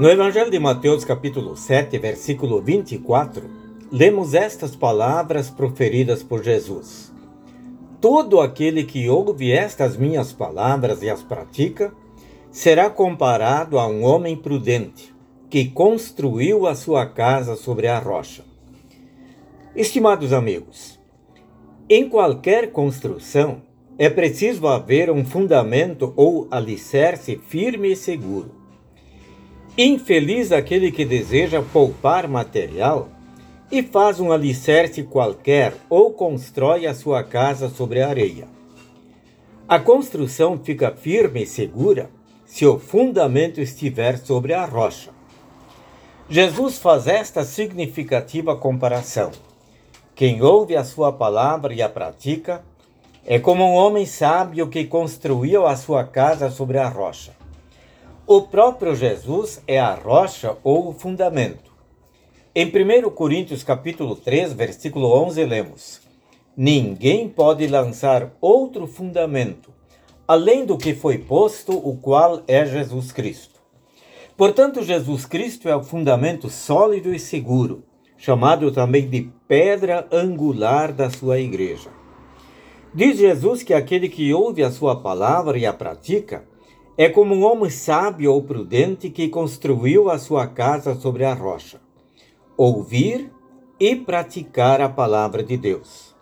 No Evangelho de Mateus, capítulo 7, versículo 24, lemos estas palavras proferidas por Jesus: Todo aquele que ouve estas minhas palavras e as pratica, será comparado a um homem prudente que construiu a sua casa sobre a rocha. Estimados amigos, em qualquer construção é preciso haver um fundamento ou alicerce firme e seguro. Infeliz aquele que deseja poupar material e faz um alicerce qualquer ou constrói a sua casa sobre a areia. A construção fica firme e segura se o fundamento estiver sobre a rocha. Jesus faz esta significativa comparação. Quem ouve a sua palavra e a pratica é como um homem sábio que construiu a sua casa sobre a rocha. O próprio Jesus é a rocha ou o fundamento. Em 1 Coríntios capítulo 3, versículo 11, lemos: Ninguém pode lançar outro fundamento, além do que foi posto, o qual é Jesus Cristo. Portanto, Jesus Cristo é o fundamento sólido e seguro, chamado também de pedra angular da sua igreja. Diz Jesus que aquele que ouve a sua palavra e a pratica é como um homem sábio ou prudente que construiu a sua casa sobre a rocha. Ouvir e praticar a palavra de Deus.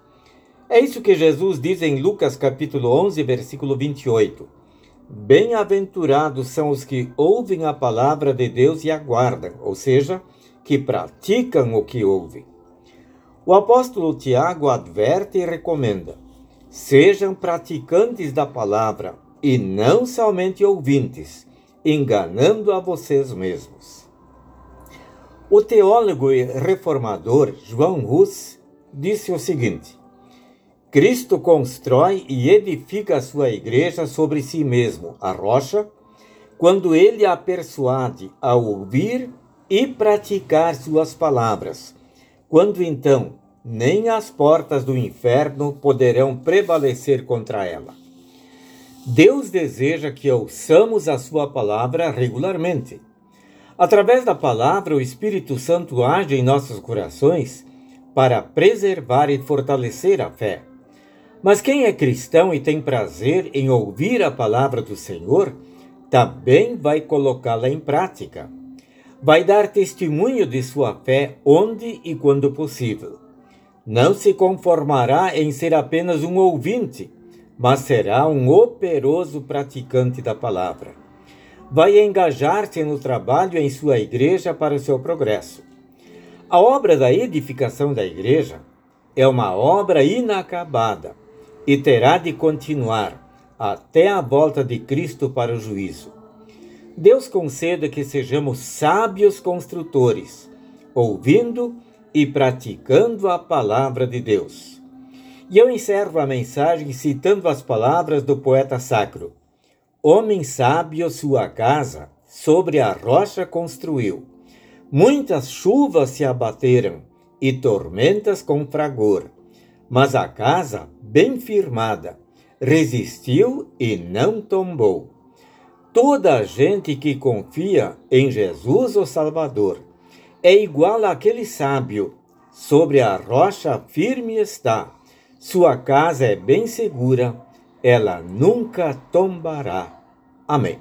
É isso que Jesus diz em Lucas capítulo 11, versículo 28. Bem-aventurados são os que ouvem a palavra de Deus e aguardam, ou seja, que praticam o que ouvem. O apóstolo Tiago adverte e recomenda: sejam praticantes da palavra e não somente ouvintes, enganando a vocês mesmos. O teólogo e reformador João Hus disse o seguinte: Cristo constrói e edifica a sua igreja sobre si mesmo, a rocha, quando ele a persuade a ouvir e praticar suas palavras, quando então nem as portas do inferno poderão prevalecer contra ela. Deus deseja que ouçamos a Sua palavra regularmente. Através da palavra, o Espírito Santo age em nossos corações para preservar e fortalecer a fé. Mas quem é cristão e tem prazer em ouvir a palavra do Senhor, também vai colocá-la em prática. Vai dar testemunho de sua fé onde e quando possível. Não se conformará em ser apenas um ouvinte mas será um operoso praticante da palavra. Vai engajar-se no trabalho em sua igreja para o seu progresso. A obra da edificação da igreja é uma obra inacabada e terá de continuar até a volta de Cristo para o juízo. Deus conceda que sejamos sábios construtores, ouvindo e praticando a palavra de Deus. E eu encerro a mensagem citando as palavras do poeta sacro: Homem sábio sua casa sobre a rocha construiu. Muitas chuvas se abateram e tormentas com fragor, mas a casa, bem firmada, resistiu e não tombou. Toda a gente que confia em Jesus o Salvador é igual àquele sábio, sobre a rocha firme está sua casa é bem segura, ela nunca tombará. Amém.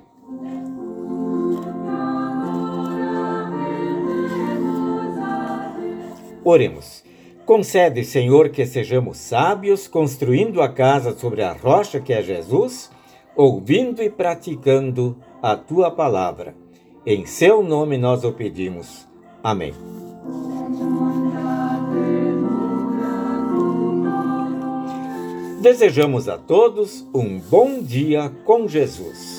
Oremos. Concede, Senhor, que sejamos sábios, construindo a casa sobre a rocha que é Jesus, ouvindo e praticando a tua palavra. Em seu nome nós o pedimos. Amém. Desejamos a todos um bom dia com Jesus.